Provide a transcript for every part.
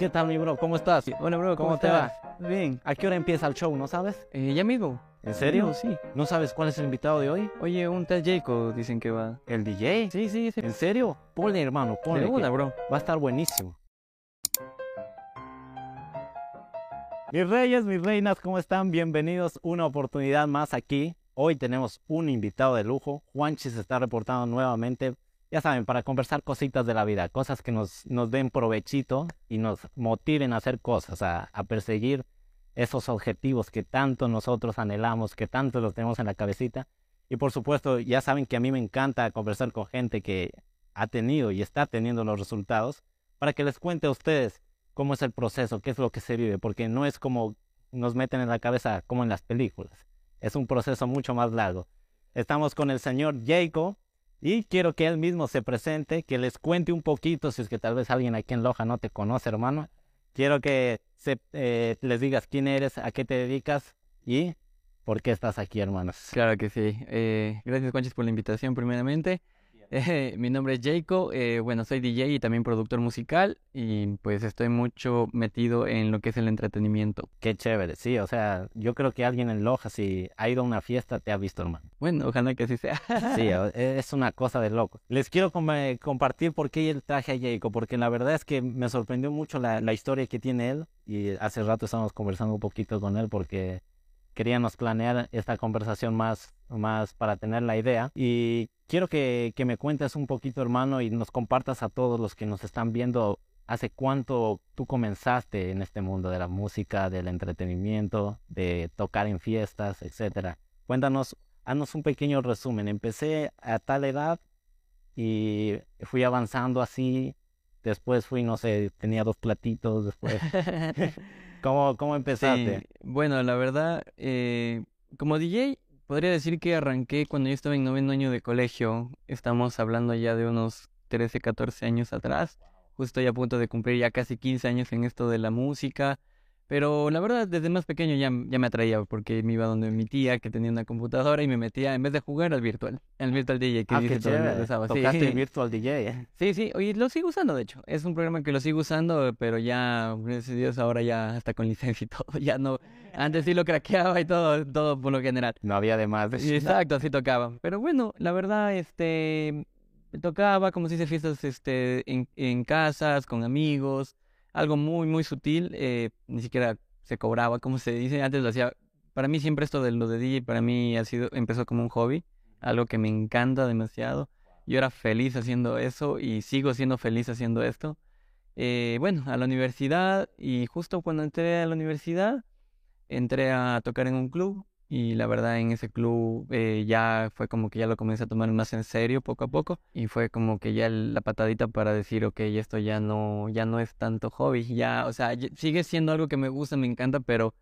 ¿Qué tal, mi bro? ¿Cómo estás? Hola, bro, ¿Cómo, ¿cómo, te va? Bien. ¿A qué hora empieza el show, no sabes? Eh, ya mismo. ¿En serio? Sí. ¿No sabes cuál es el invitado de hoy? Oye, un tal Jacob dicen que va. ¿El DJ? Sí, sí, sí. ¿En serio? Ponle, hermano, ponle. Que bro. Va a estar buenísimo. Mis reyes, mis reinas, ¿cómo están? Bienvenidos una oportunidad más aquí. Hoy tenemos un invitado de lujo. Juanchi se está reportando nuevamente. Ya saben, para conversar cositas de la vida, cosas que nos, nos den provechito y nos motiven a hacer cosas, a, a perseguir esos objetivos que tanto nosotros anhelamos, que tanto los tenemos en la cabecita. Y por supuesto, ya saben que a mí me encanta conversar con gente que ha tenido y está teniendo los resultados para que les cuente a ustedes cómo es el proceso, qué es lo que se vive, porque no es como nos meten en la cabeza como en las películas. Es un proceso mucho más largo. Estamos con el señor Jacob y quiero que él mismo se presente, que les cuente un poquito, si es que tal vez alguien aquí en Loja no te conoce, hermano. Quiero que se, eh, les digas quién eres, a qué te dedicas y por qué estás aquí, hermanos. Claro que sí. Eh, gracias, Conchis, por la invitación, primeramente. Eh, mi nombre es Jacob. eh, bueno, soy DJ y también productor musical. Y pues estoy mucho metido en lo que es el entretenimiento. Qué chévere, sí, o sea, yo creo que alguien en Loja, si ha ido a una fiesta, te ha visto, hermano. Bueno, ojalá que así sea. Sí, o- es una cosa de loco. Les quiero com- compartir por qué el traje a Jacob, porque la verdad es que me sorprendió mucho la, la historia que tiene él y hace rato estábamos conversando un poquito con él porque queríamos planear esta conversación más, más para tener la idea. Y quiero que, que me cuentes un poquito, hermano, y nos compartas a todos los que nos están viendo hace cuánto tú comenzaste en este mundo de la música, del entretenimiento, de tocar en fiestas, etcétera. Cuéntanos, haznos un pequeño resumen. Empecé a tal edad y fui avanzando así. Después fui, no sé, tenía dos platitos después. ¿Cómo, cómo empezaste? Bueno, la verdad, eh, como DJ, podría decir que arranqué cuando yo estaba en noveno año de colegio. Estamos hablando ya de unos 13, 14 años atrás. Justo ya a punto de cumplir ya casi 15 años en esto de la música. Pero la verdad, desde más pequeño ya, ya me atraía porque me iba donde mi tía que tenía una computadora y me metía, en vez de jugar al virtual, al virtual DJ que Ah, dice todo el usaba. Sí. Tocaste Virtual DJ, ¿eh? Sí, sí, y lo sigo usando, de hecho. Es un programa que lo sigo usando, pero ya, gracias a Dios, ahora ya hasta con licencia y todo. Ya no, antes sí lo craqueaba y todo, todo por lo general. No había de más. Exacto, así tocaba. Pero bueno, la verdad, este, tocaba, como se dice, fiestas, este, en, en casas, con amigos, algo muy, muy sutil, eh, ni siquiera se cobraba, como se dice, antes lo hacía. Para mí siempre esto de lo de DJ, para mí ha sido, empezó como un hobby, algo que me encanta demasiado. Yo era feliz haciendo eso y sigo siendo feliz haciendo esto. Eh, bueno, a la universidad y justo cuando entré a la universidad, entré a tocar en un club y la verdad en ese club eh, ya fue como que ya lo comencé a tomar más en serio poco a poco y fue como que ya la patadita para decir, ok, esto ya no, ya no es tanto hobby, ya, o sea, sigue siendo algo que me gusta, me encanta, pero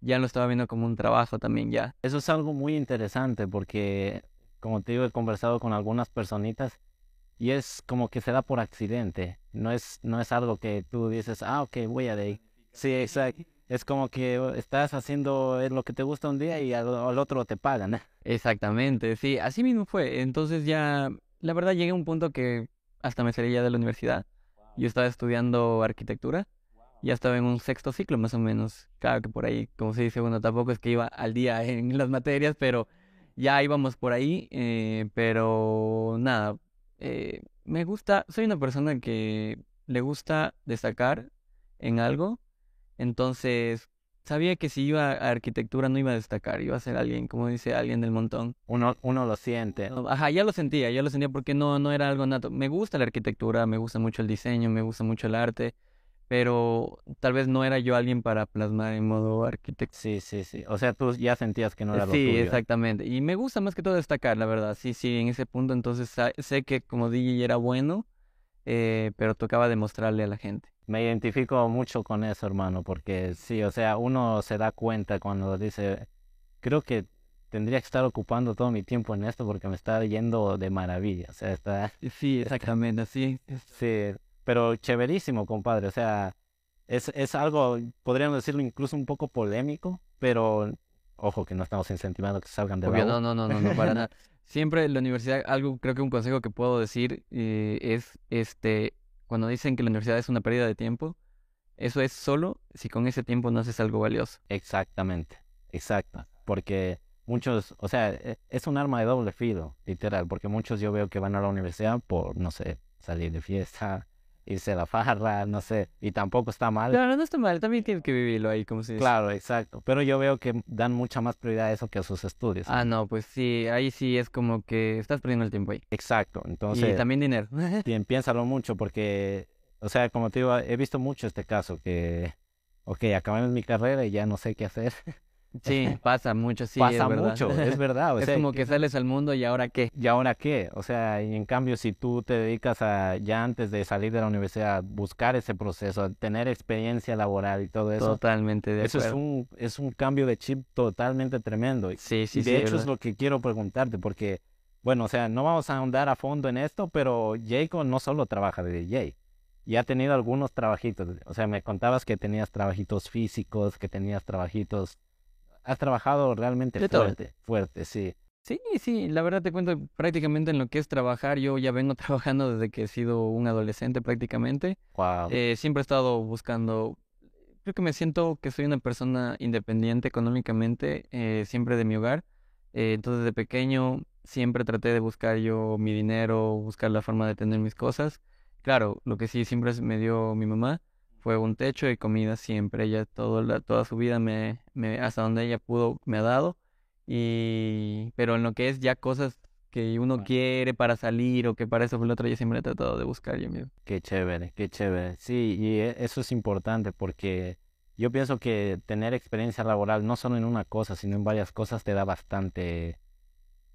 ya lo estaba viendo como un trabajo también ya. Eso es algo muy interesante porque, como te digo, he conversado con algunas personitas y es como que se da por accidente. No es, no es algo que tú dices, ah, ok, voy a de. Sí, exacto. Es como que estás haciendo lo que te gusta un día y al, al otro te pagan. ¿eh? Exactamente, sí, así mismo fue. Entonces ya, la verdad llegué a un punto que hasta me salí ya de la universidad. Yo estaba estudiando arquitectura, ya estaba en un sexto ciclo más o menos. Claro que por ahí, como se dice, bueno, tampoco es que iba al día en las materias, pero ya íbamos por ahí. eh, pero nada, eh, me gusta, soy una persona que le gusta destacar en algo, entonces sabía que si iba a arquitectura no iba a destacar, iba a ser alguien, como dice alguien del montón. Uno, uno lo siente. Ajá, ya lo sentía, ya lo sentía porque no, no era algo nato. Me gusta la arquitectura, me gusta mucho el diseño, me gusta mucho el arte, pero tal vez no era yo alguien para plasmar en modo arquitecto. Sí, sí, sí. O sea, tú ya sentías que no era lo Sí, tuyo. exactamente. Y me gusta más que todo destacar, la verdad. Sí, sí, en ese punto entonces sé que como DJ era bueno, eh, pero tocaba demostrarle a la gente. Me identifico mucho con eso, hermano, porque sí, o sea, uno se da cuenta cuando dice, creo que tendría que estar ocupando todo mi tiempo en esto porque me está yendo de maravilla, o sea, está, Sí, exactamente, así. sí, pero chéverísimo, compadre, o sea, es, es algo, podríamos decirlo incluso un poco polémico, pero ojo que no estamos incentivando que salgan de Obvio, no, no, no, no, no, para nada. Siempre en la universidad, algo, creo que un consejo que puedo decir eh, es, este, cuando dicen que la universidad es una pérdida de tiempo, Eso es solo si con ese tiempo no haces algo valioso. Exactamente, exacto. Porque muchos, o sea, e- es un arma de doble filo, literal, porque muchos yo veo que van a la universidad por, no sé, salir de fiesta, irse a la farra, no sé, y tampoco está mal. Claro, no está mal, también tienes que vivirlo ahí, como se dice. Claro, exacto. Pero yo veo que dan mucha más prioridad a eso que a sus estudios. Ah, no, pues sí, ahí sí es como que estás perdiendo el tiempo ahí. Exacto. Y Entonces, también dinero. pi- piénsalo mucho porque, o sea, como te digo, he visto mucho este caso que, ok, acabé mi carrera y ya no sé qué hacer. Sí, pasa mucho, sí, es Pasa verdad. mucho, es verdad. O Es sea, como que sales al mundo y ahora qué. ¿Y ahora qué? O sea, y en cambio, si tú te dedicas a, ya antes de salir de la universidad, buscar ese proceso, tener experiencia laboral y todo eso, Totalmente de eso es acuerdo. un, es un cambio de chip totalmente tremendo. Sí, sí, y sí, de hecho es lo que quiero preguntarte, porque, bueno, o sea, no vamos a ahondar a fondo en esto, pero Jacob no solo trabaja de DJ, y ha tenido algunos trabajitos. O sea, me contabas que tenías trabajitos físicos, que tenías trabajitos... Has trabajado realmente De todo. fuerte, fuerte, sí. Sí, sí, la verdad te cuento prácticamente en lo que es trabajar. Yo ya vengo trabajando desde que he sido un adolescente prácticamente. Wow. Eh, siempre he estado buscando, creo que me siento que soy una persona independiente económicamente, eh, siempre de mi hogar. Eh, entonces de pequeño siempre traté de buscar yo mi dinero, buscar la forma de tener mis cosas. Claro, lo que sí siempre me dio mi mamá fue un techo y comida siempre. Ella todo la, toda su vida me, me, hasta donde ella pudo, me ha dado. Y, pero en lo que es ya cosas que uno quiere para salir o que para eso o lo otro, yo siempre he tratado de buscar yo mismo. Qué chévere, qué chévere. Sí, y e- eso es importante porque yo pienso que tener experiencia laboral no solo en una cosa, sino en varias cosas te da bastante,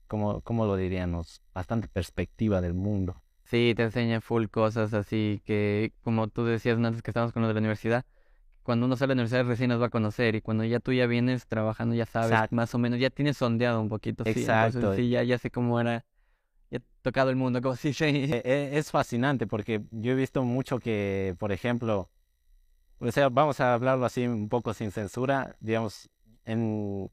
¿cómo, cómo lo diríamos? Bastante perspectiva del mundo. Sí, te enseña full cosas así que, como tú decías antes que estábamos con lo de la universidad, cuando uno sale de la universidad recién nos va a conocer y cuando ya tú ya vienes trabajando ya sabes Exacto. más o menos, ya tienes sondeado un poquito, sí, entonces Exacto. sí, ya, ya sé cómo era, ya he tocado el mundo, como si sí. E- e- Es fascinante porque yo he visto mucho que, por ejemplo, o sea, vamos a hablarlo así un poco sin censura, digamos, en,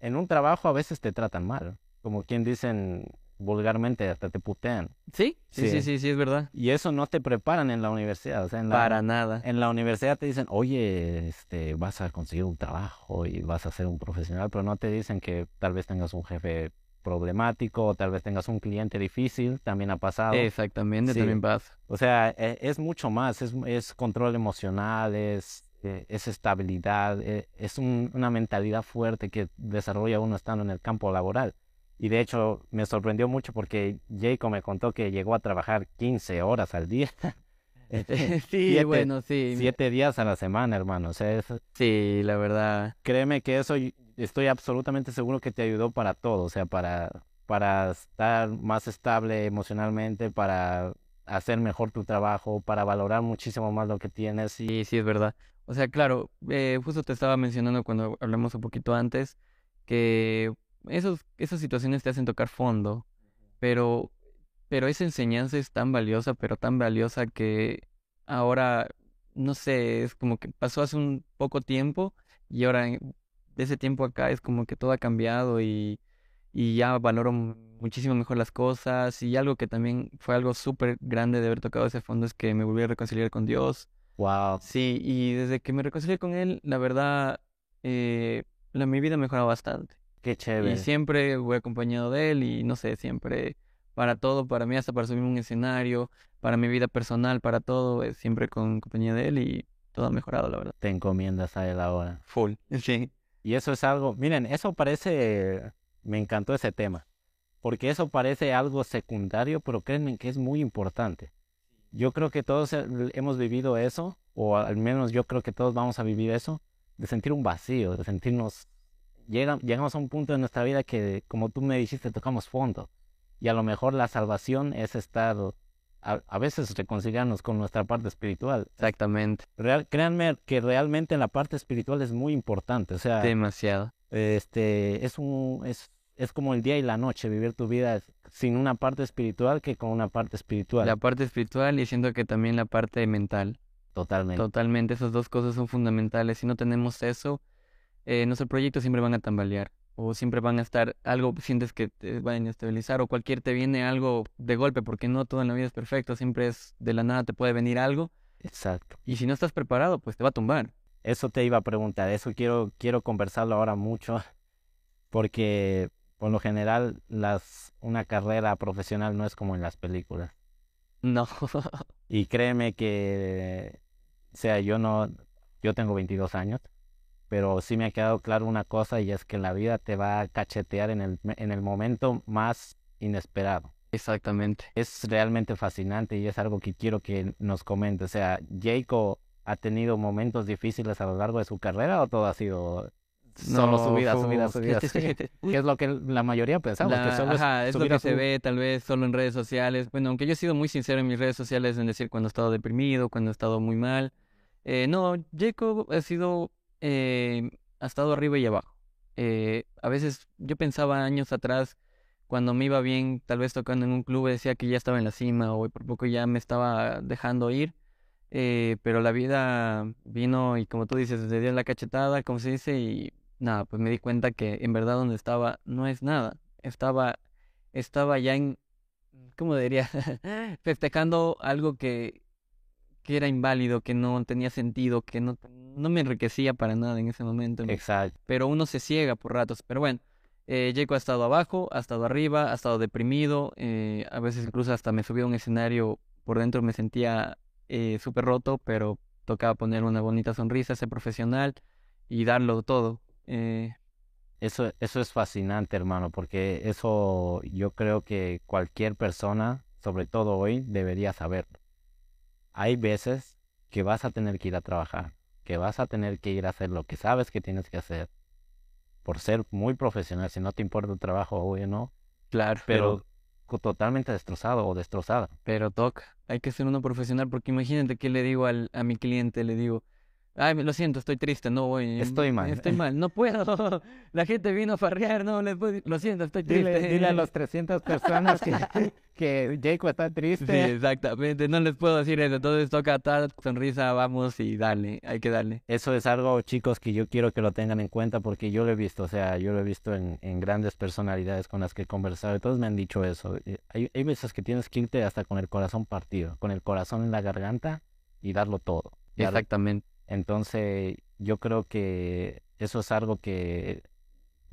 en un trabajo a veces te tratan mal, como quien dicen vulgarmente, hasta te putean. Sí, sí, sí, Sí. sí, sí, es verdad. Y eso no te preparan en la universidad, o sea, en la, Para nada. en la universidad te dicen, oye, este, vas a conseguir un trabajo y vas a ser un profesional, pero no te dicen que tal vez tengas un jefe problemático o tal vez tengas un cliente difícil, también ha pasado. Exactamente, Sí. también pasa. O sea, e- es mucho más, es, es control emocional, es, eh, es estabilidad, eh, es un- una mentalidad fuerte que desarrolla uno estando en el campo laboral. Y de hecho me sorprendió mucho porque Jacob me contó que llegó a trabajar 15 horas al día. Este, Sí, siete- bueno, sí. Siete días a la semana, hermano. O sea, es- Sí, la verdad. créeme que eso estoy absolutamente seguro que te ayudó para todo. O sea, para, para estar más estable emocionalmente, para hacer mejor tu trabajo, para valorar muchísimo más lo que tienes. Y Sí, sí, es verdad. O sea, claro, eh, justo te estaba mencionando cuando hablamos un poquito antes que esos, esas situaciones te hacen tocar fondo, pero, pero esa enseñanza es tan valiosa, pero tan valiosa que ahora, no sé, es como que pasó hace un poco tiempo y ahora de ese tiempo acá es como que todo ha cambiado y, y ya valoro mu- muchísimo mejor las cosas y algo que también fue algo súper grande de haber tocado ese fondo es que me volví a reconciliar con Dios. wow, Sí, y desde que me reconcilié con él, la verdad, eh, la, mi vida mejoró bastante. Qué chévere. Y siempre voy acompañado de él y no sé, siempre para todo, para mí, hasta para subirme a un escenario, para mi vida personal, para todo, es siempre con compañía de él y todo ha mejorado, la verdad. Te encomiendas a él ahora. Full. Sí. Y eso es algo, miren, eso parece, me encantó ese tema, porque eso parece algo secundario, pero créanme que es muy importante. Yo creo que todos eh, hemos vivido eso, o al menos yo creo que todos vamos a vivir eso, de sentir un vacío, de sentirnos, llega- llegamos a un punto de nuestra vida que, como tú me dijiste, tocamos fondo. Y a lo mejor la salvación es estar, a, a veces reconciliarnos con nuestra parte espiritual. Exactamente. Real- créanme que realmente la parte espiritual es muy importante. O sea, Demasiado. este, es un, es, es como el día y la noche, vivir tu vida sin una parte espiritual que con una parte espiritual. La parte espiritual y siento que también la parte mental. Totalmente. Totalmente, esas dos cosas son fundamentales. Si no tenemos eso, eh, nuestros proyectos siempre van a tambalear o siempre van a estar, algo sientes que te van a estabilizar o cualquier te viene algo de golpe, porque no todo en la vida es perfecto, siempre es de la nada te puede venir algo Exacto. Y si no estás preparado, pues te va a tumbar. Eso te iba a preguntar, eso quiero, quiero conversarlo ahora mucho, porque por lo general las, una carrera profesional no es como en las películas. No. Y créeme que, o sea, yo no, yo tengo 22 años, pero sí me ha quedado claro una cosa y es que la vida te va a cachetear en el, en el momento más inesperado. Exactamente. Es realmente fascinante y es algo que quiero que nos comente. O sea, Jacob ha tenido momentos difíciles a lo largo de su carrera o todo ha sido solo No, subida, subida, subida, subida? Que es lo que la mayoría pensamos, La- que solo ajá, es es lo que se ve tal vez solo en redes sociales. Bueno, aunque yo he sido muy sincero en mis redes sociales en decir cuando he estado deprimido, cuando he estado muy mal. Eh, no, Jacob ha sido, eh, ha estado arriba y abajo. Eh, a veces yo pensaba años atrás, cuando me iba bien, tal vez tocando en un club, decía que ya estaba en la cima o por poco ya me estaba dejando ir. Eh, pero la vida vino y como tú dices, le dio la cachetada, como se dice, y nada, pues me di cuenta que en verdad donde estaba no es nada. Estaba, estaba ya en, ¿cómo diría? Festejando algo que, que era inválido, que no tenía sentido, que no, no me enriquecía para nada en ese momento. Exacto. Pero uno se ciega por ratos. Pero bueno, eh, Jacob ha estado abajo, ha estado arriba, ha estado deprimido. eh, a veces incluso hasta me subí a un escenario, por dentro me sentía eh, súper roto, pero tocaba poner una bonita sonrisa, ser profesional y darlo todo. Eh, Eso, eso es fascinante, hermano, porque eso yo creo que cualquier persona, sobre todo hoy, debería saberlo. Hay veces que vas a tener que ir a trabajar, que vas a tener que ir a hacer lo que sabes que tienes que hacer, por ser muy profesional, si no te importa tu trabajo, obvio no, claro, pero totalmente destrozado o destrozada. Pero toca, hay que ser uno profesional porque imagínate que le digo al, a mi cliente, le digo, ay, lo siento, estoy triste, no voy. Estoy mal". Estoy mal, no puedo. La gente vino a farrear, no les puedo, lo siento, estoy triste. Dile, dile a las 300 personas que, que Jacob está Sí, triste. exactamente, no les puedo decir eso, entonces toca tal sonrisa, vamos y dale, hay que darle. Eso es algo, chicos, que yo quiero que lo tengan en cuenta porque yo lo he visto, o sea, yo lo he visto en, en grandes personalidades con las que he conversado y todos me han dicho eso. Eh, Hay, hay veces que tienes que irte hasta con el corazón partido, con el corazón en la garganta y darlo todo. Exactamente. Entonces, yo creo que eso es algo que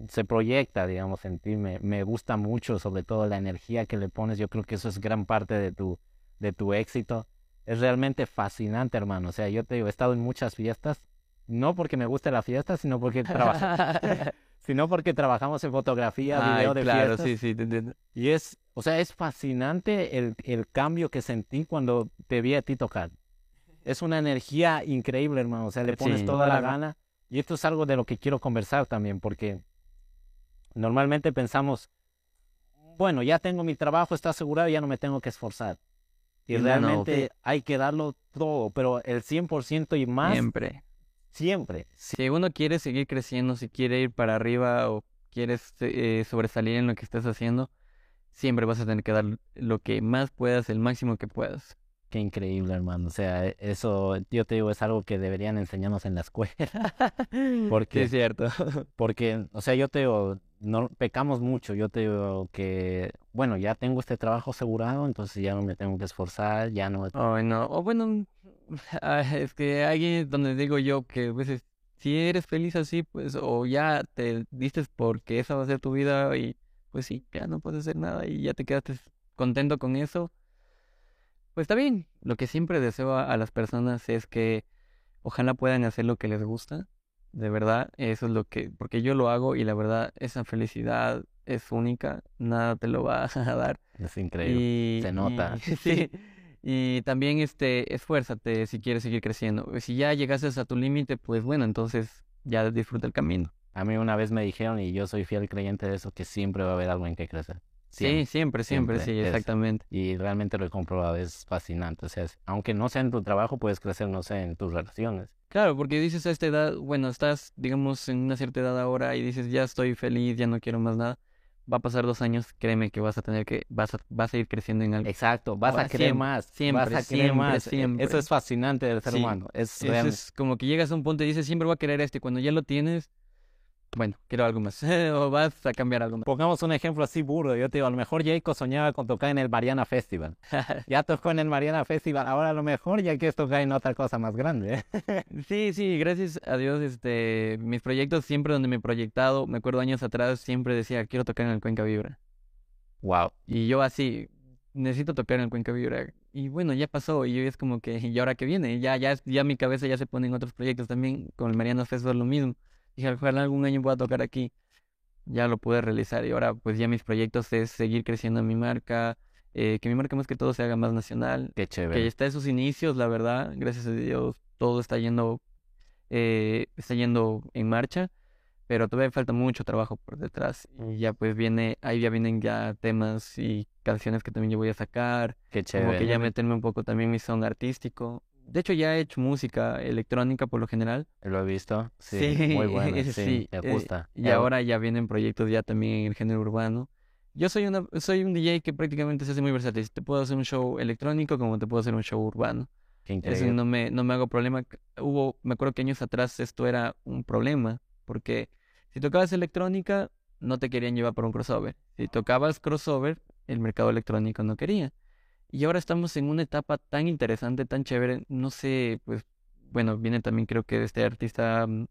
se proyecta, digamos, en ti. Me, me gusta mucho, sobre todo la energía que le pones. Yo creo que eso es gran parte de tu, de tu éxito. Es realmente fascinante, hermano. O sea, yo te digo, he estado en muchas fiestas, no porque me guste la fiesta, sino porque, trabaja- sino porque trabajamos en fotografía, Ay, video de claro, fiestas. sí, sí, te entiendo. Y es, o sea, es fascinante el, el cambio que sentí cuando te vi a ti tocar. Es una energía increíble, hermano. O sea, le pones Sí. toda la gana. Y esto es algo de lo que quiero conversar también, porque normalmente pensamos, bueno, ya tengo mi trabajo, está asegurado, ya no me tengo que esforzar. Y Y no, no, realmente hay que darlo todo, pero el 100% y más, Siempre. siempre. Si uno quiere seguir creciendo, si quiere ir para arriba o quieres eh, sobresalir en lo que estés haciendo, siempre vas a tener que dar lo que más puedas, el máximo que puedas. Qué increíble, hermano. O sea, e- eso, yo te digo, es algo que deberían enseñarnos en la escuela. ¿Por Sí, qué? es cierto. Porque, o sea, yo te digo, no pecamos mucho. Yo te digo que, bueno, ya tengo este trabajo asegurado, entonces ya no me tengo que esforzar, ya no. Ay, no. O bueno, ah, es que ahí es donde digo yo que a veces, si eres feliz así, pues, o ya te diste porque esa va a ser tu vida y pues sí, ya no puedes hacer nada y ya te quedaste contento con eso, pues está bien. Lo que siempre deseo a, a las personas es que ojalá puedan hacer lo que les gusta. De verdad, eso es lo que, porque yo lo hago y la verdad, esa felicidad es única, nada te lo va a dar. Es increíble. Y, Se nota. y- sí. Y también este, esfuérzate si quieres seguir creciendo. Si ya llegaste a tu límite, pues bueno, entonces ya disfruta el camino. A mí una vez me dijeron, y yo soy fiel creyente de eso, que siempre va a haber algo en que crecer. Sí, siempre, siempre, siempre, sí, es- exactamente. Y realmente lo he comprobado, es fascinante. O sea, es- aunque no sea en tu trabajo, puedes crecer, no sé, en tus relaciones. Claro, porque dices a esta edad, bueno, estás, digamos, en una cierta edad ahora y dices, ya estoy feliz, ya no quiero más nada. Va a pasar dos años, créeme que vas a tener que, vas a, vas a ir creciendo en algo. Exacto, vas a querer siempre, más, siempre, vas a querer siempre, más. E- siempre. Eso es fascinante del ser Sí, humano. Es Eso es como que llegas a un punto y dices, siempre voy a querer esto, y cuando ya lo tienes, bueno, quiero algo más. o vas a cambiar algo más. Pongamos un ejemplo así burdo. Yo te digo, a lo mejor Jacob soñaba con tocar en el Mariana Festival. ya tocó en el Mariana Festival. Ahora a lo mejor ya quieres tocar en otra cosa más grande. sí, sí, gracias a Dios, este, mis proyectos siempre donde me he proyectado, me acuerdo años atrás, siempre decía, quiero tocar en el Cuenca Vibra. Wow. Y yo así, necesito tocar en el Cuenca Vibra. Y bueno, ya pasó. Y yo es como que, ¿y ahora qué viene? Ya, ya, ya mi cabeza ya se pone en otros proyectos también. Con el Mariana Festival lo mismo. Dije, ojalá algún año pueda tocar aquí. Ya lo pude realizar. Y ahora, pues ya mis proyectos es seguir creciendo en mi marca. Eh, que mi marca más que todo se haga más nacional. Qué chévere. Que está en sus inicios, la verdad. Gracias a Dios, todo está yendo, eh, está yendo en marcha pero todavía falta mucho trabajo por detrás y ya pues viene, ahí ya vienen ya temas y canciones que también yo voy a sacar, Qué chévere. como que ya meterme un poco también mi son artístico. De hecho ya he hecho música electrónica por lo general. Lo he visto, sí, muy bueno, sí, sí, me eh, gusta. y ahora ya vienen proyectos ya también en el género urbano. Yo soy una soy un DJ que prácticamente se hace muy versátil. Te puedo hacer un show electrónico como te puedo hacer un show urbano. Qué Eso no me, no me hago problema. Hubo, me acuerdo que años atrás esto era un problema, porque si tocabas electrónica, no te querían llevar por un crossover. Si tocabas crossover, el mercado electrónico no quería. Y ahora estamos en una etapa tan interesante, tan chévere. No sé, pues, bueno, viene también creo que de este artista mm,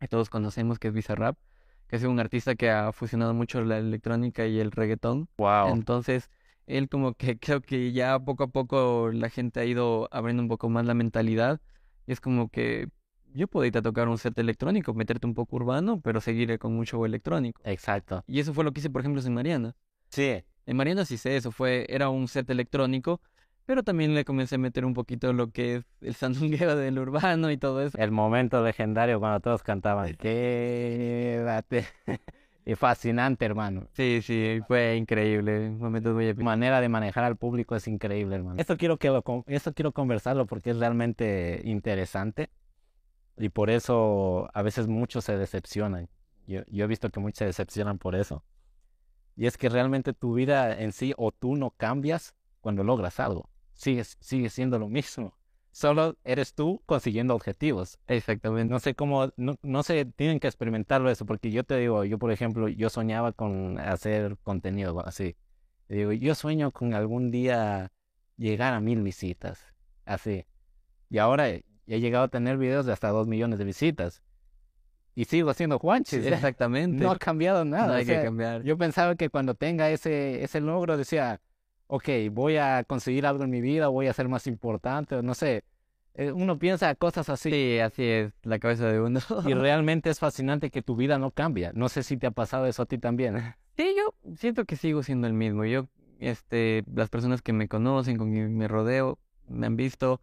que todos conocemos, que es Bizarrap, que es un artista que ha fusionado mucho la electrónica y el reggaetón. Wow. Entonces, él como que creo que ya poco a poco la gente ha ido abriendo un poco más la mentalidad. Y es como que yo puedo irte a tocar un set electrónico, meterte un poco urbano, pero seguir con show electrónico. Exacto. Y eso fue lo que hice, por ejemplo, en Mariana. Sí, En Mariana sí sé eso, fue, era un set electrónico, pero también le comencé a meter un poquito lo que es el sandungueo del urbano y todo eso. el momento legendario cuando todos cantaban Quédate. y fascinante, hermano. Sí, sí, fue increíble, un momento muy manera de manejar al público es increíble, hermano. Esto quiero que lo, esto quiero conversarlo porque es realmente interesante y por eso a veces muchos se decepcionan. Yo, yo he visto que muchos se decepcionan por eso. Y es que realmente tu vida en sí o tú no cambias cuando logras algo. Sigues, sigues siendo lo mismo. Solo eres tú consiguiendo objetivos. Exactamente. No sé cómo, no, no sé, tienen que experimentarlo eso, porque yo te digo, yo por ejemplo, yo soñaba con hacer contenido así. Te digo, yo sueño con algún día llegar a mil visitas, así. Y ahora he llegado a tener videos de hasta dos millones de visitas. Y sigo siendo Juanchis. Exactamente. No ha cambiado nada. No o hay que cambiar. yo pensaba que cuando tenga ese, ese logro decía, ok, voy a conseguir algo en mi vida, voy a ser más importante, o no sé. Eh, Uno piensa cosas así. Sí, así es, la cabeza de uno. Y realmente es fascinante que tu vida no cambia. No sé si te ha pasado eso a ti también. Sí, yo siento que sigo siendo el mismo. Yo, este, las personas que me conocen, con quien me rodeo, me han visto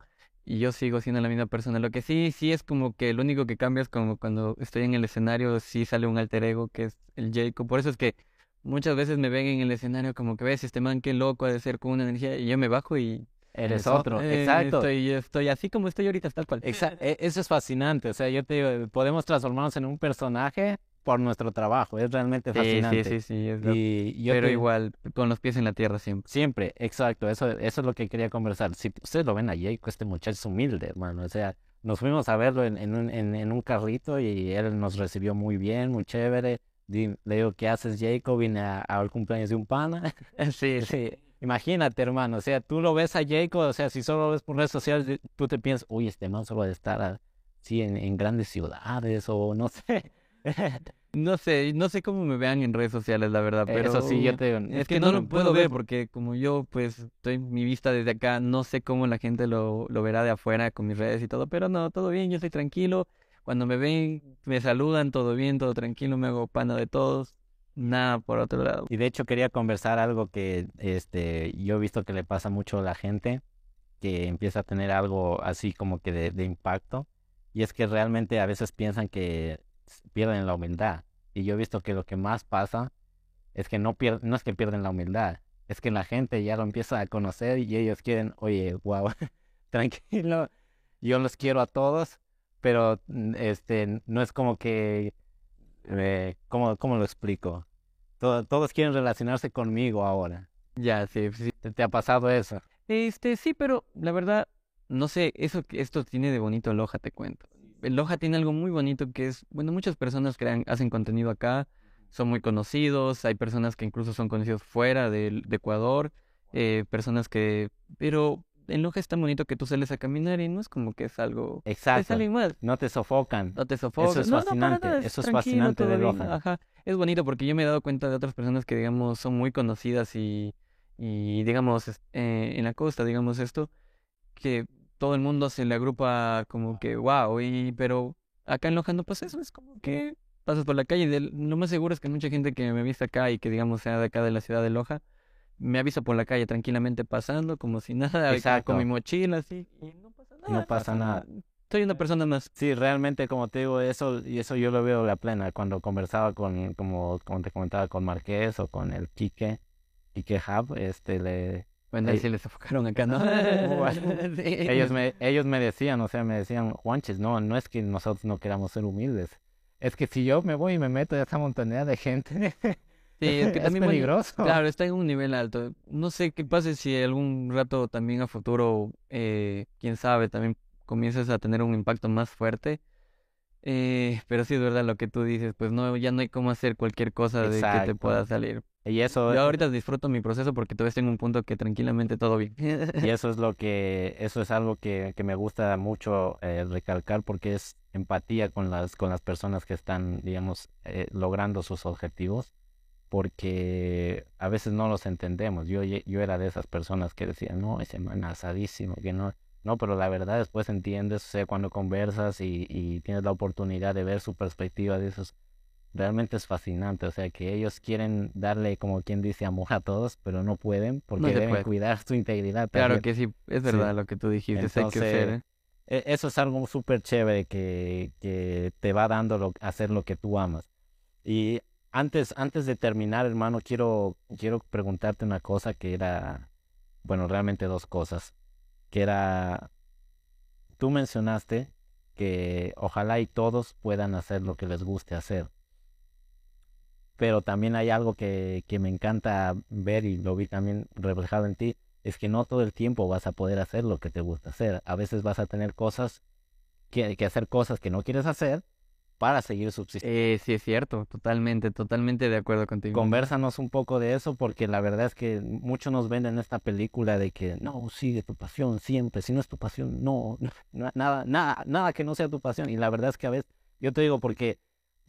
y yo sigo siendo la misma persona. Lo que sí, sí es como que lo único que cambia es como cuando estoy en el escenario, sí sale un alter ego que es el Jacob. Por eso es que muchas veces me ven en el escenario como que ves, este man qué loco ha de ser con una energía y yo me bajo y Eres eso, otro. eh, Exacto. Estoy, estoy así como estoy ahorita, tal cual. Exa- e- Eso es fascinante. O sea, yo te digo, podemos transformarnos en un personaje por nuestro trabajo. Es realmente fascinante. sí, sí, sí, es lo- Y yo pero te- igual, con los pies en la tierra siempre. Siempre, exacto, eso, eso es lo que quería conversar. Si ustedes lo ven a Jayco, este muchacho es humilde, hermano. O sea, nos fuimos a verlo en, en un, en, en un carrito y él nos recibió muy bien, muy chévere. Le digo, ¿qué haces, Jayco? Vine a- al cumpleaños de un pana. Sí, Sí, imagínate, hermano. O sea, tú lo ves a Jayco, o sea, si solo lo ves por redes sociales, tú te piensas, uy, este man solo de estar así en, en grandes ciudades o no sé. No sé, no sé cómo me vean en redes sociales, la verdad, pero Eso sí, yo te digo, es que no lo puedo ver porque como yo, pues, estoy mi vista desde acá, no sé cómo la gente lo, lo verá de afuera con mis redes y todo, pero no, todo bien, yo estoy tranquilo. Cuando me ven, me saludan, todo bien, todo tranquilo, me hago pana de todos, nada por otro lado. Y de hecho quería conversar algo que este yo he visto que le pasa mucho a la gente, que empieza a tener algo así como que de, de impacto, y es que realmente a veces piensan que pierden la humildad. Y yo he visto que lo que más pasa es que no pier- no es que pierden la humildad, es que la gente ya lo empieza a conocer y ellos quieren, oye, wow, tranquilo, yo los quiero a todos, pero mm, este no es como que eh, ¿cómo, lo explico? To- todos quieren relacionarse conmigo ahora. Ya, sí. ¿Te, ha pasado eso? Este, sí, pero la verdad, no sé, eso, esto tiene de bonito Loja, te cuento. Loja tiene algo muy bonito que es, bueno, muchas personas crean, hacen contenido acá, son muy conocidos, hay personas que incluso son conocidos fuera de, de Ecuador, eh, personas que, pero en Loja es tan bonito que tú sales a caminar y no es como que es algo, es Exacto. alguien más. No te sofocan. No te sofocas. Eso es No, no, para fascinante, eso es fascinante de Loja. Ajá. Es bonito porque yo me he dado cuenta de otras personas que, digamos, son muy conocidas y, y digamos, es- eh, en la costa, digamos esto, que todo el mundo se le agrupa como que, wow, y, pero acá en Loja no pasa eso, es como que pasas por la calle y del- lo más seguro es que mucha gente que me viste acá y que, digamos, sea de acá de la ciudad de Loja, me avisa por la calle tranquilamente pasando, como si nada, con- Exacto. con mi mochila así, y no pasa nada. No pasa nada. Soy una persona más. Sí, realmente, como te digo, eso, y eso yo lo veo la plena. Cuando conversaba con, como, como te comentaba, con Marqués o con el Quique, Quique Hub, este, le, Bueno, ahí sí les enfocaron acá, ¿no? Ellos me, ellos me decían, o sea, me decían, Juanches, no, no es que nosotros no queramos ser humildes. Es que si yo me voy y me meto a esa montaña de gente, Sí, es que es también, bueno, peligroso. claro, está en un nivel alto. No sé qué pase si algún rato también a futuro, eh, quién sabe, también comienzas a tener un impacto más fuerte. Eh, pero sí es verdad lo que tú dices, pues no, ya no hay cómo hacer cualquier cosa de que te pueda salir. Y eso, Yo ahorita disfruto mi proceso porque todavía en un punto que tranquilamente todo bien. Y eso es lo que, eso es algo que, que me gusta mucho eh, recalcar porque es empatía con las, con las personas que están, digamos, eh, logrando sus objetivos, porque a veces no los entendemos. Yo, yo era de esas personas que decían, no, ese man asadísimo, que no, no, pero la verdad después entiendes, o sea, cuando conversas y, y tienes la oportunidad de ver su perspectiva de esos, realmente es fascinante, o sea, que ellos quieren darle, como quien dice, amor a todos, pero no pueden porque deben puede. cuidar su integridad Claro también. que sí, es Sí. verdad lo que tú dijiste, eso hay que Entonces, hacer, ¿eh? E- Eso es algo súper chévere que, que te va dando lo, hacer lo que tú amas. Y antes, antes de terminar, hermano, quiero, quiero preguntarte una cosa que era, bueno, realmente dos cosas, que era, tú mencionaste que ojalá y todos puedan hacer lo que les guste hacer. Pero también hay algo que, que me encanta ver y lo vi también reflejado en ti, es que no todo el tiempo vas a poder hacer lo que te gusta hacer. A veces vas a tener cosas que, que hacer cosas que no quieres hacer para seguir subsistiendo. Eh, sí es cierto, totalmente, totalmente de acuerdo contigo. Conversanos un poco de eso porque la verdad es que muchos nos venden esta película de que no, sigue tu pasión siempre, si no es tu pasión, no, no, nada, nada, nada que no sea tu pasión. Y la verdad es que a veces, yo te digo porque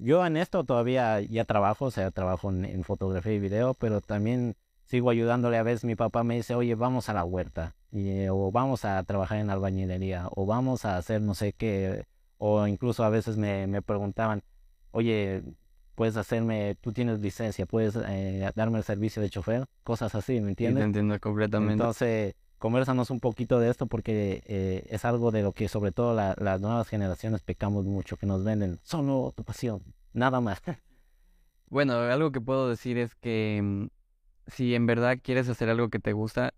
yo en esto todavía ya trabajo, o sea, trabajo en, en fotografía y video, pero también sigo ayudándole. A veces mi papá me dice, oye, vamos a la huerta, y, o vamos a trabajar en albañilería, o vamos a hacer no sé qué, o incluso a veces me, me preguntaban, oye, puedes hacerme, tú tienes licencia, puedes eh, darme el servicio de chofer, cosas así, ¿me Sí, te entiendes? entiendo completamente. Entonces, conversanos un poquito de esto porque eh, es algo de lo que sobre todo la- las nuevas generaciones pecamos mucho, que nos venden solo tu pasión, nada más. Bueno, algo que puedo decir es que mm, si en verdad quieres hacer algo que te gusta,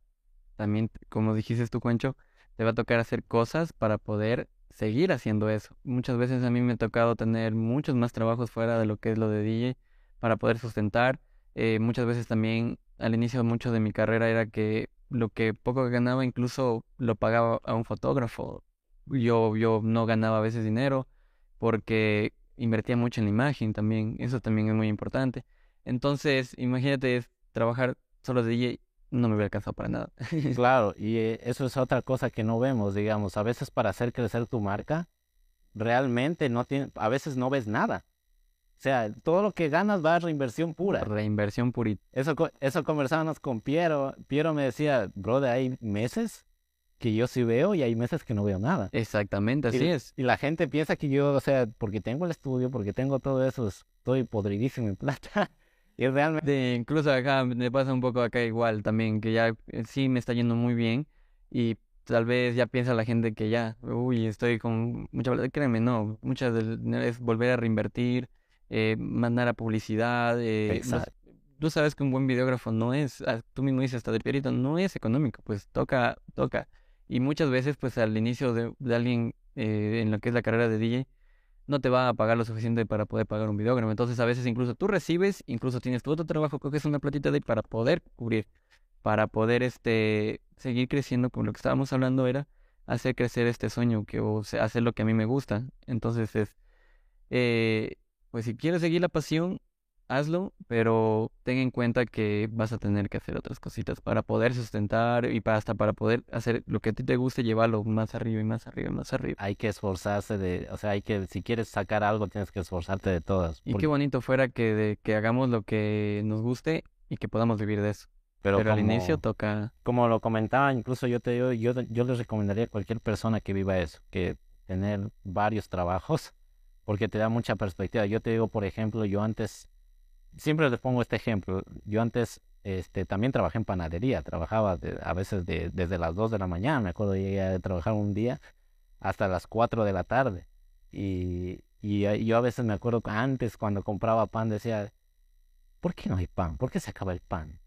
también, como dijiste tú, Cuencho, te va a tocar hacer cosas para poder seguir haciendo eso. Muchas veces a mí me ha tocado tener muchos más trabajos fuera de lo que es lo de DJ para poder sustentar. Eh, muchas veces también al inicio mucho de mi carrera era que lo que poco que ganaba incluso lo pagaba a un fotógrafo. Yo, yo no ganaba a veces dinero porque invertía mucho en la imagen también, eso también es muy importante. Entonces, imagínate trabajar solo de DJ, no me hubiera alcanzado para nada. Claro, y eh, eso es otra cosa que no vemos, digamos, a veces para hacer crecer tu marca, realmente no tiene, a veces no ves nada. O sea, todo lo que ganas va a reinversión pura. Reinversión purita. Eso, eso conversábamos con Piero. Piero me decía, brother, hay meses que yo sí veo y hay meses que no veo nada. Exactamente, así Y- es. Y la gente piensa que yo, o sea, porque tengo el estudio, porque tengo todo eso, estoy podridísimo en plata. Y realmente, De, incluso acá me pasa un poco acá igual también, que ya eh, sí me está yendo muy bien y tal vez ya piensa la gente que ya, uy, estoy con mucha plata. Créeme, no, muchas del dinero es volver a reinvertir, eh, mandar a publicidad. eh, Exacto. tú sabes que un buen videógrafo no es, ah, tú mismo dices hasta de Pierito, no es económico, pues toca, toca. Y muchas veces, pues al inicio de, de alguien eh, en lo que es la carrera de DJ, no te va a pagar lo suficiente para poder pagar un videógrafo. Entonces, a veces incluso tú recibes, incluso tienes tu otro trabajo, coges una platita de ahí para poder cubrir, para poder este seguir creciendo, como lo que estábamos hablando era, hacer crecer este sueño, que o sea, hacer lo que a mí me gusta. Entonces es, eh, pues si quieres seguir la pasión, hazlo, pero ten en cuenta que vas a tener que hacer otras cositas para poder sustentar y para, hasta para poder hacer lo que a ti te guste, llevarlo más arriba y más arriba y más arriba. Hay que esforzarse de, o sea, hay que, si quieres sacar algo, tienes que esforzarte de todas. Y qué bonito fuera que, de, que hagamos lo que nos guste y que podamos vivir de eso. Pero, al inicio toca... Como lo comentaba, incluso yo te digo, yo, yo les recomendaría a cualquier persona que viva eso, que tener varios trabajos, porque te da mucha perspectiva. Yo te digo, por ejemplo, yo antes siempre les pongo este ejemplo. Yo antes este, también trabajé en panadería, trabajaba a veces de, desde las 2 de la mañana, me acuerdo, llegué a trabajar un día hasta las 4 de la tarde. Y, y yo a veces me acuerdo que antes cuando compraba pan decía, ¿por qué no hay pan? ¿Por qué se acaba el pan?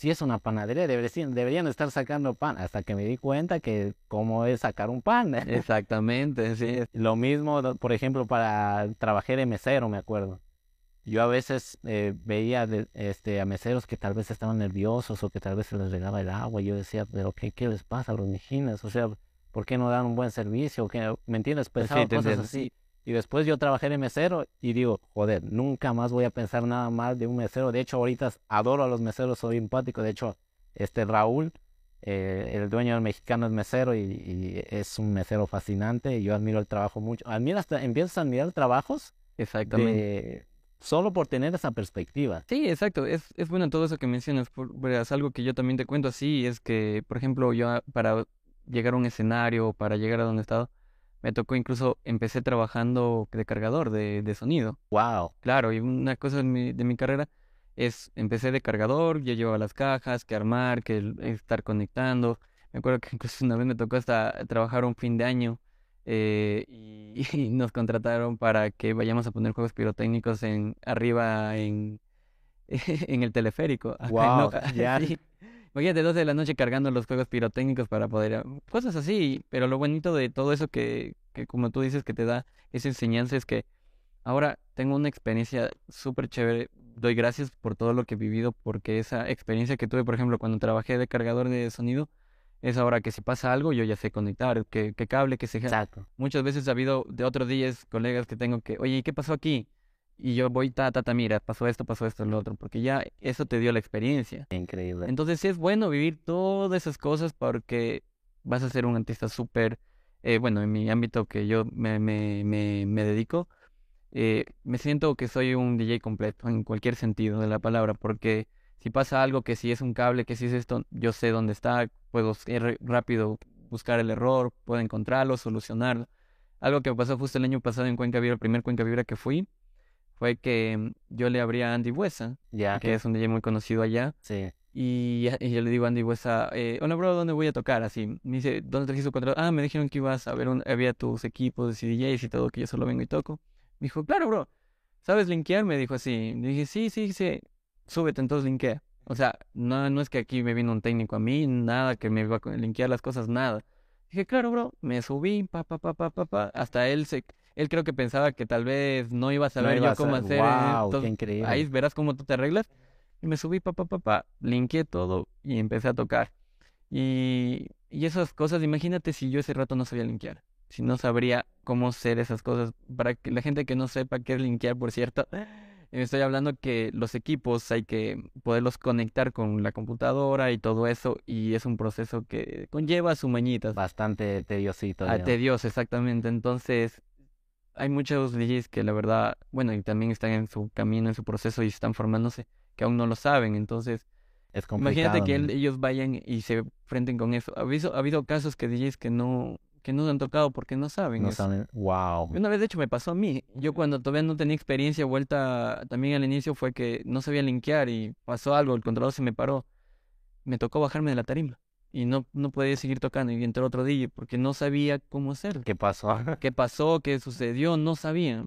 Si es una panadería, deberían, deberían estar sacando pan. Hasta que me di cuenta que cómo es sacar un pan. Exactamente, sí. Lo mismo, por ejemplo, para trabajar de mesero, me acuerdo yo a veces eh, veía este, a meseros que tal vez estaban nerviosos o que tal vez se les regaba el agua. Y yo decía, pero ¿qué, qué les pasa a los mijines? O sea, ¿por qué no dan un buen servicio? ¿Qué, ¿Me entiendes? Pues Pensaba cosas así. Y después yo trabajé de mesero y digo, joder, nunca más voy a pensar nada más de un mesero. De hecho, ahorita adoro a los meseros, soy empático. De hecho, este Raúl, eh, el dueño del mexicano es mesero y, es un mesero fascinante. Y yo admiro el trabajo mucho. Admiro hasta, empiezas a admirar trabajos Exactamente solo por tener esa perspectiva. Sí, exacto. Es, es bueno todo eso que mencionas. es algo que yo también te cuento así. Es que, por ejemplo, yo para llegar a un escenario, para llegar a donde he estado, me tocó incluso, empecé trabajando de cargador de, de sonido. Wow. Claro, y una cosa de mi, de mi carrera es, empecé de cargador, yo llevaba las cajas, que armar, que estar conectando. Me acuerdo que incluso una vez me tocó hasta trabajar un fin de año eh, y, nos contrataron para que vayamos a poner juegos pirotécnicos en arriba en, en el teleférico. Wow, Imagínate, 12 de la noche cargando los juegos pirotécnicos para poder... Ah, cosas así, pero lo bonito de todo eso que, que como tú dices, que te da esa enseñanza es que ahora tengo una experiencia súper chévere. Doy gracias por todo lo que he vivido, porque esa experiencia que tuve, por ejemplo, cuando trabajé de cargador de sonido, es ahora que si pasa algo yo ya sé conectar, que, que cable, que se... Exacto. Muchas veces ha habido de otros días colegas que tengo que, oye, ¿y qué pasó aquí? Y yo voy, ta, ta, ta, mira, pasó esto, pasó esto, lo otro, porque ya eso te dio la experiencia. Increíble. Entonces sí es bueno vivir todas esas cosas porque vas a ser un artista súper, eh, bueno, en mi ámbito que yo me, me, me, me dedico, eh, me siento que soy un DJ completo en cualquier sentido de la palabra, porque si pasa algo, que si es un cable, que si es esto, yo sé dónde está, puedo ir rápido buscar el error, puedo encontrarlo, solucionarlo. Algo que pasó justo el año pasado en Cuenca Vibra, el primer Cuenca Vibra que fui, fue que mm, yo le abrí a Andy Buesa, que es un DJ muy conocido allá. Sí. Y, yo le digo a Andy Buesa, eh, hola bro, ¿dónde voy a tocar? Así, me dice, ¿dónde trajiste tu? Ah, me dijeron que ibas a ver, un, había tus equipos de DJs y todo, que yo solo vengo y toco. Me dijo, claro, bro, ¿sabes linkear? Me dijo así. Le dije, sí, sí, sí súbete entonces linkea. O sea, no, no es que aquí me vino un técnico a mí, nada que me iba a linkear las cosas, nada. Dije, claro, bro, me subí, pa, pa, pa, pa, pa, pa. Hasta él se, él creo que pensaba que tal vez no iba a saber yo cómo hacer. Wow, qué increíble. Ahí verás cómo tú te arreglas. Y me subí, pa, pa, pa, todo y empecé a tocar. Y, y esas cosas, imagínate si yo ese rato no sabía linkear. Si no sabría cómo hacer esas cosas. Para que la gente que no sepa qué es linkear, por cierto, Estoy hablando que los equipos hay que poderlos conectar con la computadora y todo eso, y es un proceso que conlleva su mañitas. Bastante tediosito. Ah, tedioso, exactamente. Entonces, hay muchos DJs que la verdad, bueno, y también están en su camino, en su proceso y están formándose, que aún no lo saben. Entonces, es imagínate que ellos vayan y se frenten con eso. Ha habido, ha habido casos que DJs que no que no han tocado porque no saben. No saben, wow. Una vez, de hecho, me pasó a mí. Yo cuando todavía no tenía experiencia, vuelta también al inicio, fue que no sabía linkear y pasó algo, el controlador se me paró. Me tocó bajarme de la tarima y no, no podía seguir tocando y entró otro DJ porque no sabía cómo hacer. ¿Qué pasó? ¿Qué pasó? ¿Qué sucedió? No sabía.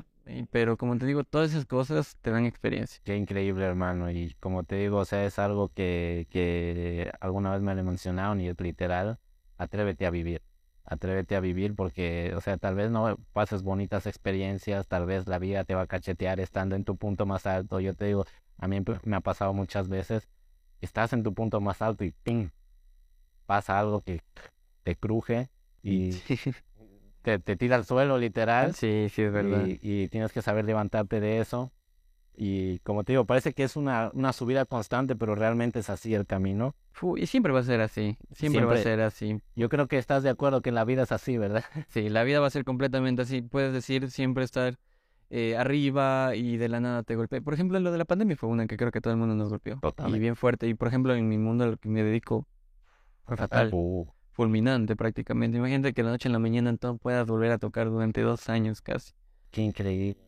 Pero como te digo, todas esas cosas te dan experiencia. Qué increíble, hermano. Y como te digo, o sea, es algo que, que alguna vez me lo mencionado y es literal. Atrévete a vivir atrévete a vivir porque, o sea, tal vez no pases bonitas experiencias, tal vez la vida te va a cachetear estando en tu punto más alto. Yo te digo, a mí me ha pasado muchas veces, estás en tu punto más alto y ¡ping! Pasa algo que te cruje y te, te tira al suelo literal Sí, sí, es verdad. y, y tienes que saber levantarte de eso. Y como te digo, parece que es una, una subida constante, pero realmente es así el camino. Y siempre va a ser así, siempre, va a ser así. Yo creo que estás de acuerdo que la vida es así, ¿verdad? Sí, la vida va a ser completamente así. Puedes decir siempre estar eh, arriba y de la nada te golpea. Por ejemplo, lo de la pandemia fue una que creo que todo el mundo nos golpeó. Y bien fuerte. Y por ejemplo, en mi mundo al que me dedico, fue fatal, fulminante prácticamente. Imagínate que de la noche en la mañana no puedas volver a tocar durante dos años casi. qué increíble.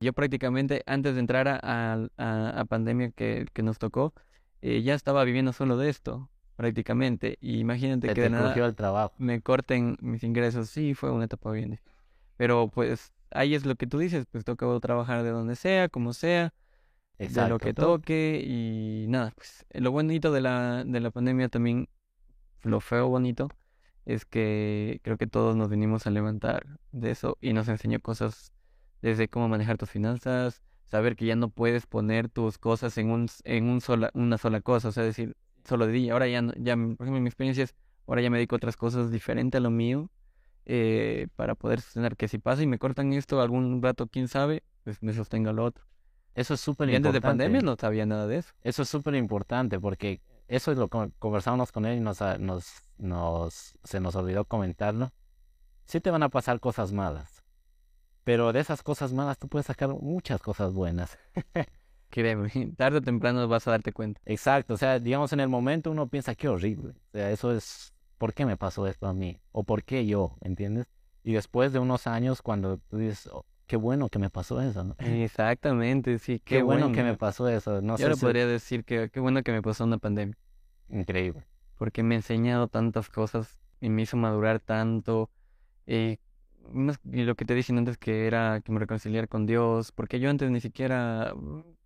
Yo prácticamente antes de entrar a, a, pandemia que, que nos tocó, eh, ya estaba viviendo solo de esto, prácticamente. Y imagínate Se que de nada crujió el trabajo. me corten mis ingresos. Sí, fue una etapa bien difícil. Pero pues ahí es lo que tú dices, pues toca trabajar de donde sea, como sea, de lo que todo- toque y nada, pues lo bonito de la, de la pandemia también, lo feo bonito, es que creo que todos nos vinimos a levantar de eso y nos enseñó cosas desde cómo manejar tus finanzas, saber que ya no puedes poner tus cosas en un, en un sola, una sola cosa, o sea, decir, solo de día. Ahora ya, ya, por ejemplo, mi experiencia es, ahora ya me dedico a otras cosas diferentes a lo mío, eh, para poder sostener que si pasa y me cortan esto algún rato, quién sabe, pues me sostenga lo otro. Eso es súper Y antes de importante. pandemia no sabía nada de eso. Eso es súper importante porque eso es lo que conversamos con él y nos, a- nos, nos, se nos olvidó comentarlo. Sí te van a pasar cosas malas, pero de esas cosas malas tú puedes sacar muchas cosas buenas. Créeme, tarde o temprano vas a darte cuenta. Exacto, o sea, digamos en el momento uno piensa qué horrible. O sea, eso es, ¿por qué me pasó esto a mí? ¿O por qué yo? ¿Entiendes? Y después de unos años cuando tú dices, "Oh, qué bueno que me pasó eso, ¿no? Exactamente, sí, Qué, bueno, que me pasó eso. No Yo si- podría decir que qué bueno que me pasó una pandemia, Increíble. porque me ha enseñado tantas cosas y me hizo madurar tanto. eh, y lo que te dije antes que era que me reconciliar con Dios, porque yo antes ni siquiera,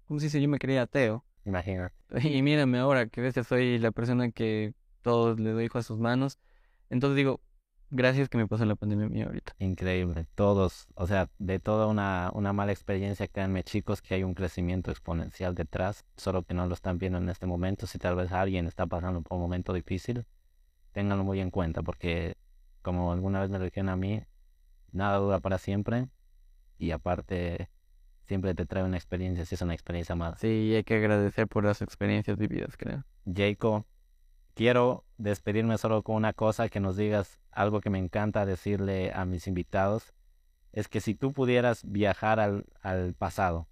¿cómo se dice? Yo me creía ateo. Imagínate. Y mírame ahora, que a veces soy la persona que todos le doy hijo a sus manos. Entonces digo, gracias que me pasó la pandemia mía ahorita. Increíble, todos, o sea, de toda una, una mala experiencia, créanme chicos, que hay un crecimiento exponencial detrás, solo que no lo están viendo en este momento. Si tal vez alguien está pasando por un momento difícil, ténganlo muy en cuenta, porque como alguna vez me lo dijeron a mí, nada dura para siempre y aparte siempre te trae una experiencia, si es una experiencia más. Sí, hay que agradecer por las experiencias vividas, creo. Jacob, quiero despedirme solo con una cosa, que nos digas algo que me encanta decirle a mis invitados, es que si tú pudieras viajar al, al pasado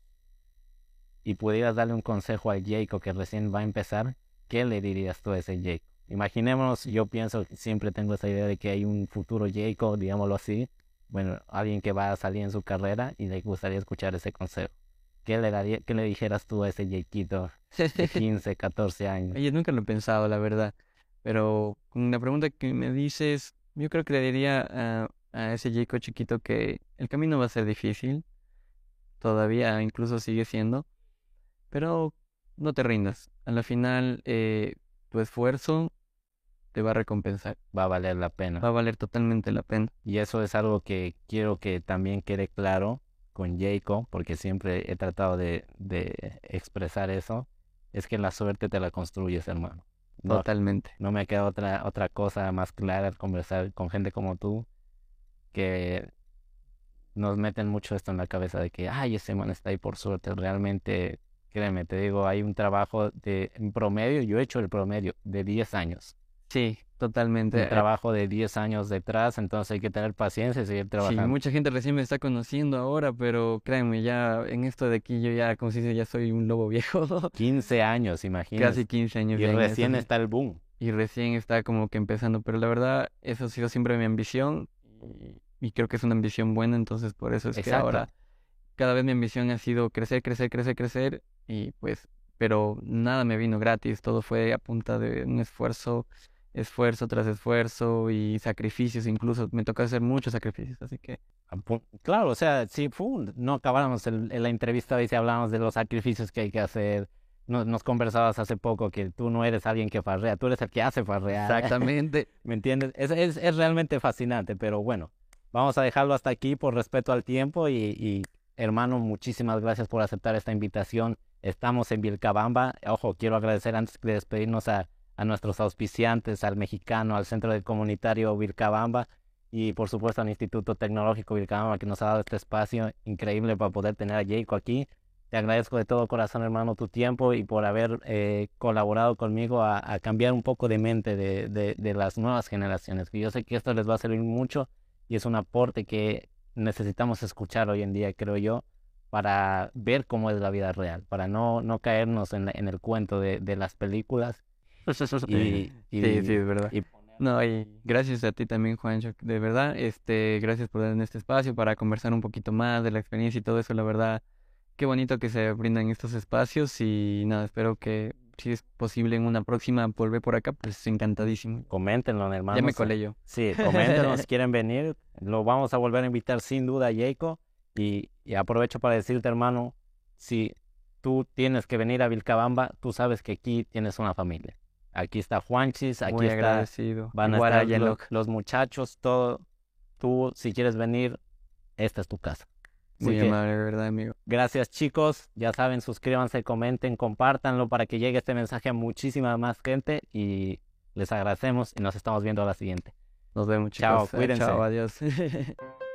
y pudieras darle un consejo al Jacob que recién va a empezar, ¿qué le dirías tú a ese Jacob? Imaginémonos, yo pienso, siempre tengo esa idea de que hay un futuro Jacob, digámoslo así, bueno, alguien que va a salir en su carrera y le gustaría escuchar ese consejo. ¿Qué le, daría, qué le dijeras tú a ese Jaquito de 15, 14 años? Oye, nunca lo he pensado, la verdad. Pero con la pregunta que me dices, yo creo que le diría a, a ese Jacob chiquito que el camino va a ser difícil. Todavía incluso sigue siendo. Pero no te rindas. A la final, eh, tu esfuerzo te va a recompensar. Va a valer la pena. Va a valer totalmente la pena. Y eso es algo que quiero que también quede claro con Jacob, porque siempre he tratado de, de expresar eso, es que la suerte te la construyes, hermano. No, Totalmente. no me queda otra, otra cosa más clara al conversar con gente como tú, que nos meten mucho esto en la cabeza de que, ay, ese man está ahí por suerte. Realmente, créeme, te digo, hay un trabajo de en promedio, yo he hecho el promedio de 10 años. Sí, totalmente. Un Eh, trabajo de 10 años detrás, entonces hay que tener paciencia y seguir Sí, trabajando. mucha gente recién me está conociendo ahora, pero créanme, ya en esto de aquí yo ya, como se dice, ya soy un lobo viejo. 15 años, imagínate. Casi 15 años y recién sí. está el boom. y recién está como que empezando, pero la verdad, eso ha sido siempre mi ambición y, y creo que es una ambición buena, entonces por eso es que ahora cada vez mi ambición ha sido crecer, crecer, crecer, crecer y pues, pero nada me vino gratis, todo fue a punta de un esfuerzo, esfuerzo tras esfuerzo y sacrificios, incluso me tocó hacer muchos sacrificios, así que Apu- Claro, o sea, si fu, no acabáramos el- en la entrevista si hablábamos de los sacrificios que hay que hacer. Nos, nos conversabas hace poco que tú no eres alguien que farrea, tú eres el que hace farrear. exactamente. ¿Me entiendes? Es, es, es realmente fascinante, pero bueno, vamos a dejarlo hasta aquí por respeto al tiempo y, y, hermano, muchísimas gracias por aceptar esta invitación. Estamos en Vilcabamba. Ojo, quiero agradecer antes de despedirnos a, a nuestros auspiciantes, al mexicano, al Centro del Comunitario Vilcabamba y por supuesto al Instituto Tecnológico Vilcabamba que nos ha dado este espacio increíble para poder tener a Jacob aquí. Te agradezco de todo corazón, hermano, tu tiempo y por haber eh, colaborado conmigo a, cambiar un poco de mente de, las nuevas generaciones. Que yo sé que esto les va a servir mucho y es un aporte que necesitamos escuchar hoy en día, creo yo, para ver cómo es la vida real, para no, no caernos en, el cuento de las películas. Y, y, sí, sí, es verdad. Y no, y gracias a ti también, Juancho, de verdad, este, gracias por darme este espacio para conversar un poquito más de la experiencia y todo eso, la verdad, qué bonito que se brindan estos espacios y nada, espero que si es posible en una próxima volver por acá, pues encantadísimo. Coméntenlo, hermano. Ya me colé yo. Sí, coméntenlo si quieren venir, lo vamos a volver a invitar sin duda a Jacob y, y aprovecho para decirte, hermano, si tú tienes que venir a Vilcabamba, tú sabes que aquí tienes una familia. Aquí está Juanchis, aquí Muy está, agradecido. van a Igual estar a los, los muchachos, todo. Tú, si quieres venir, esta es tu casa. Así Muy que, amable, verdad, amigo. Gracias chicos, ya saben, suscríbanse, comenten, compártanlo para que llegue este mensaje a muchísima más gente y les agradecemos y nos estamos viendo a la siguiente. Nos vemos, Chao, chicos. cuídense. Chao, adiós.